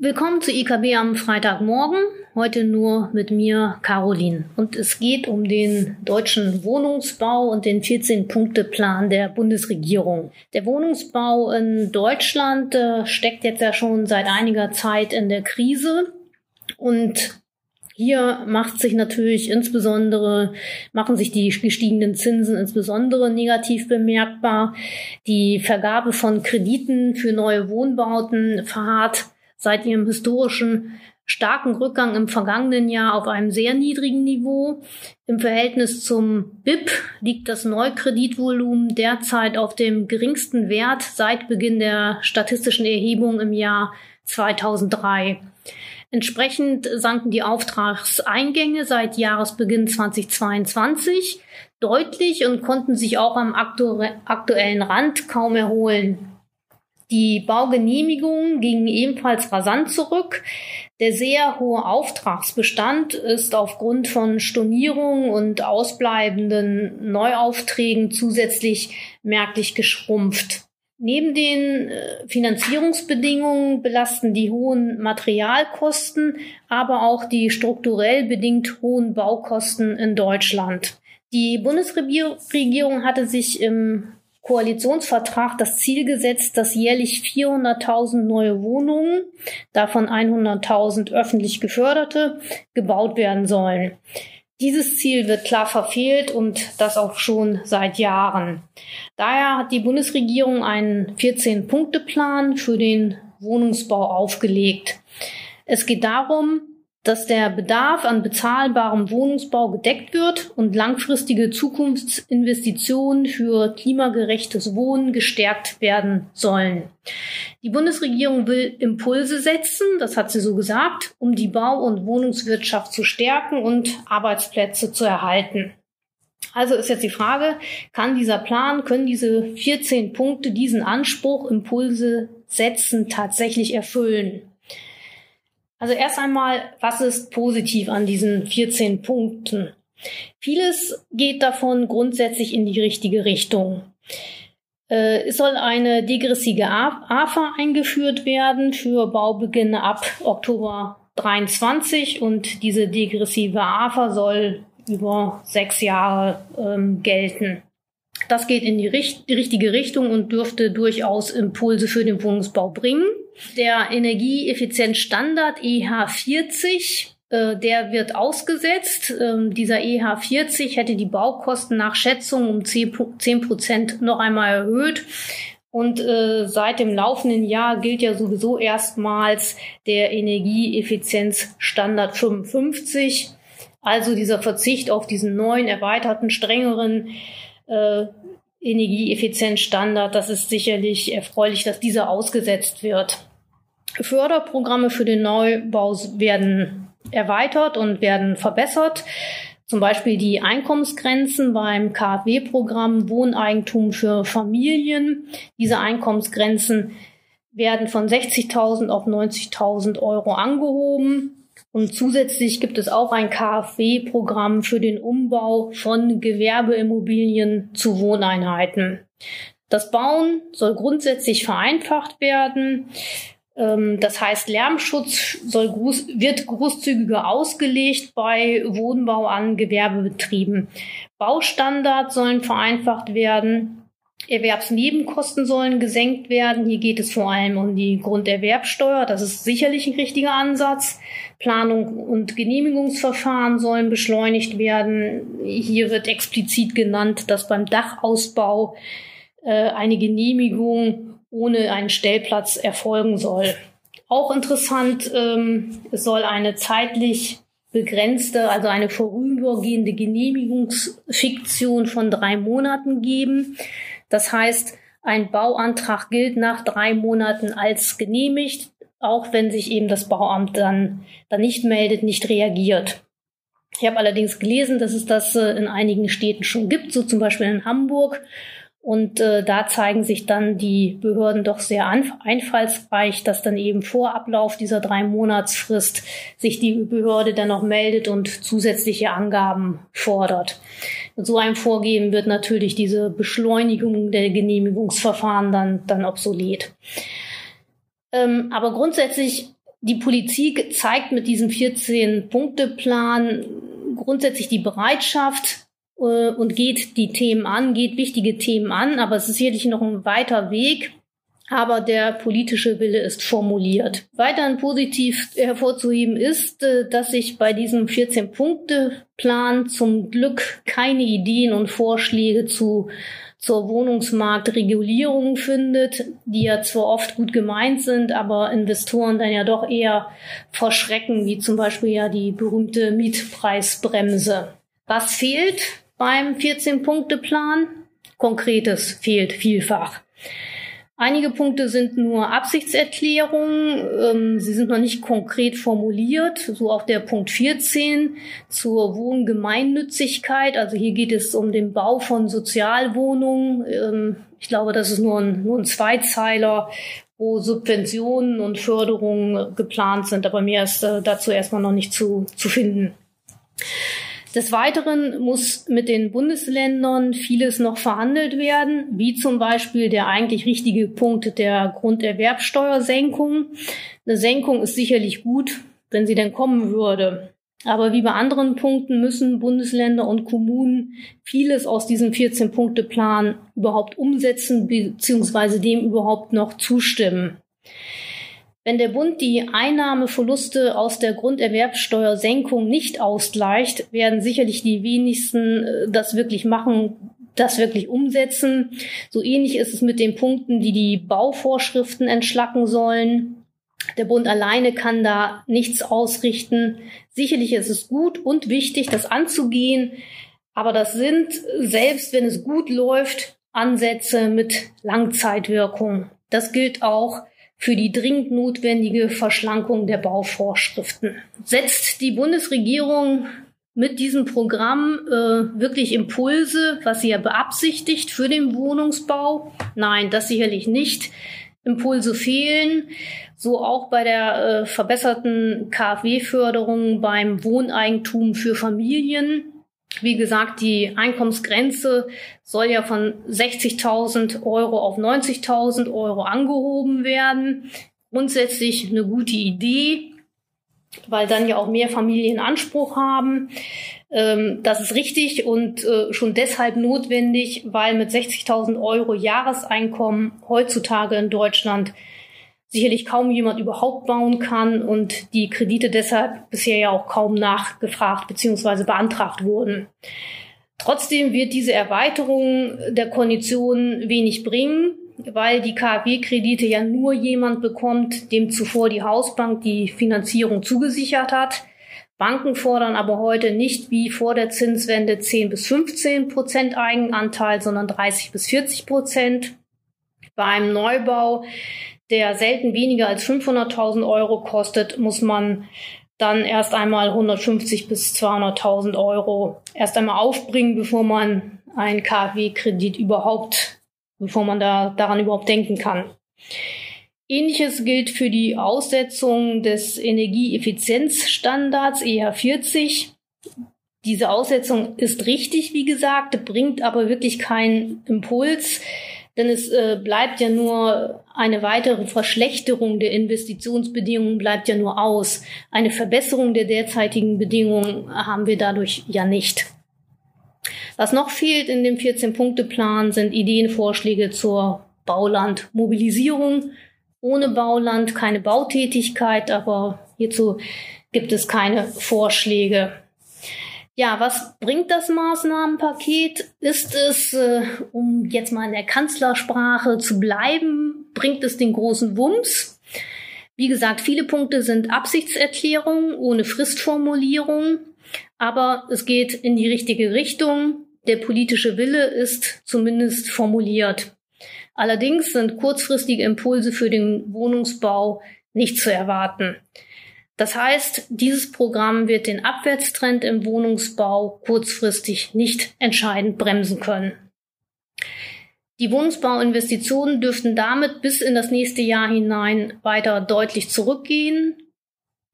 Willkommen zu IKB am Freitagmorgen. Heute nur mit mir, Caroline. Und es geht um den deutschen Wohnungsbau und den 14-Punkte-Plan der Bundesregierung. Der Wohnungsbau in Deutschland äh, steckt jetzt ja schon seit einiger Zeit in der Krise. Und hier macht sich natürlich insbesondere, machen sich die gestiegenen Zinsen insbesondere negativ bemerkbar. Die Vergabe von Krediten für neue Wohnbauten verharrt seit ihrem historischen starken Rückgang im vergangenen Jahr auf einem sehr niedrigen Niveau. Im Verhältnis zum BIP liegt das Neukreditvolumen derzeit auf dem geringsten Wert seit Beginn der statistischen Erhebung im Jahr 2003. Entsprechend sanken die Auftragseingänge seit Jahresbeginn 2022 deutlich und konnten sich auch am aktuellen Rand kaum erholen. Die Baugenehmigungen gingen ebenfalls rasant zurück. Der sehr hohe Auftragsbestand ist aufgrund von Stornierungen und ausbleibenden Neuaufträgen zusätzlich merklich geschrumpft. Neben den äh, Finanzierungsbedingungen belasten die hohen Materialkosten, aber auch die strukturell bedingt hohen Baukosten in Deutschland. Die Bundesregierung hatte sich im Koalitionsvertrag das Ziel gesetzt, dass jährlich 400.000 neue Wohnungen, davon 100.000 öffentlich geförderte, gebaut werden sollen. Dieses Ziel wird klar verfehlt und das auch schon seit Jahren. Daher hat die Bundesregierung einen 14-Punkte-Plan für den Wohnungsbau aufgelegt. Es geht darum, dass der Bedarf an bezahlbarem Wohnungsbau gedeckt wird und langfristige Zukunftsinvestitionen für klimagerechtes Wohnen gestärkt werden sollen. Die Bundesregierung will Impulse setzen, das hat sie so gesagt, um die Bau- und Wohnungswirtschaft zu stärken und Arbeitsplätze zu erhalten. Also ist jetzt die Frage, kann dieser Plan, können diese 14 Punkte diesen Anspruch, Impulse setzen, tatsächlich erfüllen? Also erst einmal, was ist positiv an diesen 14 Punkten? Vieles geht davon grundsätzlich in die richtige Richtung. Äh, es soll eine degressive AFA eingeführt werden für Baubeginne ab Oktober 23 und diese degressive AFA soll über sechs Jahre ähm, gelten. Das geht in die, richt die richtige Richtung und dürfte durchaus Impulse für den Wohnungsbau bringen. Der Energieeffizienzstandard EH40 äh, der wird ausgesetzt. Ähm, dieser EH40 hätte die Baukosten nach Schätzung um 10 Prozent noch einmal erhöht. Und äh, seit dem laufenden Jahr gilt ja sowieso erstmals der Energieeffizienzstandard 55. Also dieser Verzicht auf diesen neuen, erweiterten, strengeren äh, Energieeffizienzstandard. Das ist sicherlich erfreulich, dass dieser ausgesetzt wird. Förderprogramme für den Neubau werden erweitert und werden verbessert. Zum Beispiel die Einkommensgrenzen beim KfW-Programm Wohneigentum für Familien. Diese Einkommensgrenzen werden von 60.000 auf 90.000 Euro angehoben. Und zusätzlich gibt es auch ein KfW-Programm für den Umbau von Gewerbeimmobilien zu Wohneinheiten. Das Bauen soll grundsätzlich vereinfacht werden. Ähm, das heißt, Lärmschutz soll groß, wird großzügiger ausgelegt bei Wohnbau an Gewerbebetrieben. Baustandards sollen vereinfacht werden. Erwerbsnebenkosten sollen gesenkt werden. Hier geht es vor allem um die Grunderwerbsteuer. Das ist sicherlich ein richtiger Ansatz. Planung und Genehmigungsverfahren sollen beschleunigt werden. Hier wird explizit genannt, dass beim Dachausbau äh, eine Genehmigung ohne einen Stellplatz erfolgen soll. Auch interessant, ähm, es soll eine zeitlich begrenzte, also eine vorübergehende Genehmigungsfiktion von drei Monaten geben. Das heißt, ein Bauantrag gilt nach drei Monaten als genehmigt, auch wenn sich eben das Bauamt dann, dann nicht meldet, nicht reagiert. Ich habe allerdings gelesen, dass es das äh, in einigen Städten schon gibt, so zum Beispiel in Hamburg. Und äh, da zeigen sich dann die Behörden doch sehr einfallsreich, dass dann eben vor Ablauf dieser drei Monatsfrist sich die Behörde dann noch meldet und zusätzliche Angaben fordert. Mit so einem Vorgehen wird natürlich diese Beschleunigung der Genehmigungsverfahren dann, dann obsolet. Ähm, aber grundsätzlich, die Politik zeigt mit diesem 14-Punkte-Plan grundsätzlich die Bereitschaft, äh, und geht die Themen an, geht wichtige Themen an, aber es ist sicherlich noch ein weiter Weg. Aber der politische Wille ist formuliert. Weiterhin positiv hervorzuheben ist, äh, dass sich bei diesem 14-Punkte-Plan zum Glück keine Ideen und Vorschläge zu zur Wohnungsmarktregulierung findet, die ja zwar oft gut gemeint sind, aber Investoren dann ja doch eher verschrecken, wie zum Beispiel ja die berühmte Mietpreisbremse. Was fehlt? Beim 14-Punkte-Plan. Konkretes fehlt vielfach. Einige Punkte sind nur Absichtserklärungen. Ähm, sie sind noch nicht konkret formuliert. So auch der Punkt 14 zur Wohngemeinnützigkeit. Also hier geht es um den Bau von Sozialwohnungen. Ähm, ich glaube, das ist nur ein, nur ein Zweizeiler, wo Subventionen und Förderungen geplant sind. Aber mehr ist äh, dazu erstmal noch nicht zu, zu finden. Des Weiteren muss mit den Bundesländern vieles noch verhandelt werden, wie zum Beispiel der eigentlich richtige Punkt der Grunderwerbsteuersenkung. Eine Senkung ist sicherlich gut, wenn sie denn kommen würde. Aber wie bei anderen Punkten müssen Bundesländer und Kommunen vieles aus diesem 14-Punkte-Plan überhaupt umsetzen bzw. dem überhaupt noch zustimmen. Wenn der Bund die Einnahmeverluste aus der Grunderwerbsteuersenkung nicht ausgleicht, werden sicherlich die wenigsten äh, das wirklich machen, das wirklich umsetzen. So ähnlich ist es mit den Punkten, die die Bauvorschriften entschlacken sollen. Der Bund alleine kann da nichts ausrichten. Sicherlich ist es gut und wichtig, das anzugehen. Aber das sind, selbst wenn es gut läuft, Ansätze mit Langzeitwirkung. Das gilt auch für die dringend notwendige Verschlankung der Bauvorschriften. Setzt die Bundesregierung mit diesem Programm äh, wirklich Impulse, was sie ja beabsichtigt für den Wohnungsbau? Nein, das sicherlich nicht. Impulse fehlen. So auch bei der äh, verbesserten KfW-Förderung beim Wohneigentum für Familien. Wie gesagt, die Einkommensgrenze soll ja von 60.000 Euro auf 90.000 Euro angehoben werden. Grundsätzlich eine gute Idee, weil dann ja auch mehr Familien Anspruch haben. Ähm, das ist richtig und äh, schon deshalb notwendig, weil mit 60.000 Euro Jahreseinkommen heutzutage in Deutschland sicherlich kaum jemand überhaupt bauen kann und die Kredite deshalb bisher ja auch kaum nachgefragt bzw. beantragt wurden. Trotzdem wird diese Erweiterung der Konditionen wenig bringen, weil die KfW-Kredite ja nur jemand bekommt, dem zuvor die Hausbank die Finanzierung zugesichert hat. Banken fordern aber heute nicht wie vor der Zinswende 10 bis 15 Prozent Eigenanteil, sondern 30 bis 40 Prozent. Bei einem Neubau der selten weniger als 500.000 Euro kostet, muss man dann erst einmal 150 bis 200.000 Euro erst einmal aufbringen, bevor man einen KfW-Kredit überhaupt, bevor man da daran überhaupt denken kann. Ähnliches gilt für die Aussetzung des Energieeffizienzstandards EH40. Diese Aussetzung ist richtig, wie gesagt, bringt aber wirklich keinen Impuls denn es äh, bleibt ja nur eine weitere Verschlechterung der Investitionsbedingungen bleibt ja nur aus. Eine Verbesserung der derzeitigen Bedingungen haben wir dadurch ja nicht. Was noch fehlt in dem 14-Punkte-Plan sind Ideenvorschläge zur Baulandmobilisierung. Ohne Bauland keine Bautätigkeit, aber hierzu gibt es keine Vorschläge. Ja, was bringt das Maßnahmenpaket? Ist es, äh, um jetzt mal in der Kanzlersprache zu bleiben, bringt es den großen Wumms? Wie gesagt, viele Punkte sind Absichtserklärungen ohne Fristformulierung, aber es geht in die richtige Richtung. Der politische Wille ist zumindest formuliert. Allerdings sind kurzfristige Impulse für den Wohnungsbau nicht zu erwarten. Das heißt, dieses Programm wird den Abwärtstrend im Wohnungsbau kurzfristig nicht entscheidend bremsen können. Die Wohnungsbauinvestitionen dürften damit bis in das nächste Jahr hinein weiter deutlich zurückgehen.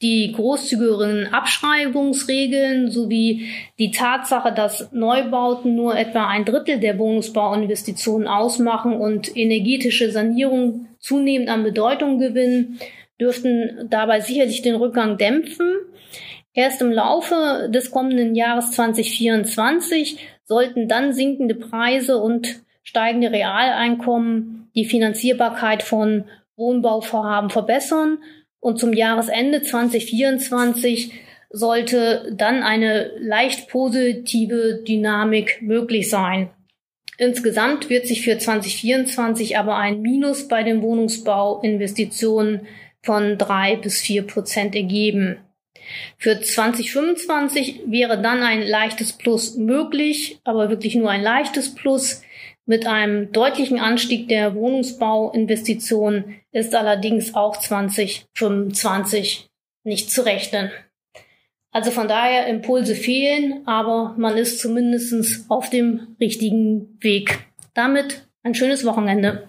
Die großzügigeren Abschreibungsregeln sowie die Tatsache, dass Neubauten nur etwa ein Drittel der Wohnungsbauinvestitionen ausmachen und energetische Sanierung zunehmend an Bedeutung gewinnen, dürften dabei sicherlich den Rückgang dämpfen. Erst im Laufe des kommenden Jahres 2024 sollten dann sinkende Preise und steigende Realeinkommen die Finanzierbarkeit von Wohnbauvorhaben verbessern und zum Jahresende 2024 sollte dann eine leicht positive Dynamik möglich sein. Insgesamt wird sich für 2024 aber ein Minus bei den Wohnungsbauinvestitionen von drei bis vier Prozent ergeben. Für 2025 wäre dann ein leichtes Plus möglich, aber wirklich nur ein leichtes Plus. Mit einem deutlichen Anstieg der Wohnungsbauinvestitionen ist allerdings auch 2025 nicht zu rechnen. Also von daher Impulse fehlen, aber man ist zumindest auf dem richtigen Weg. Damit ein schönes Wochenende.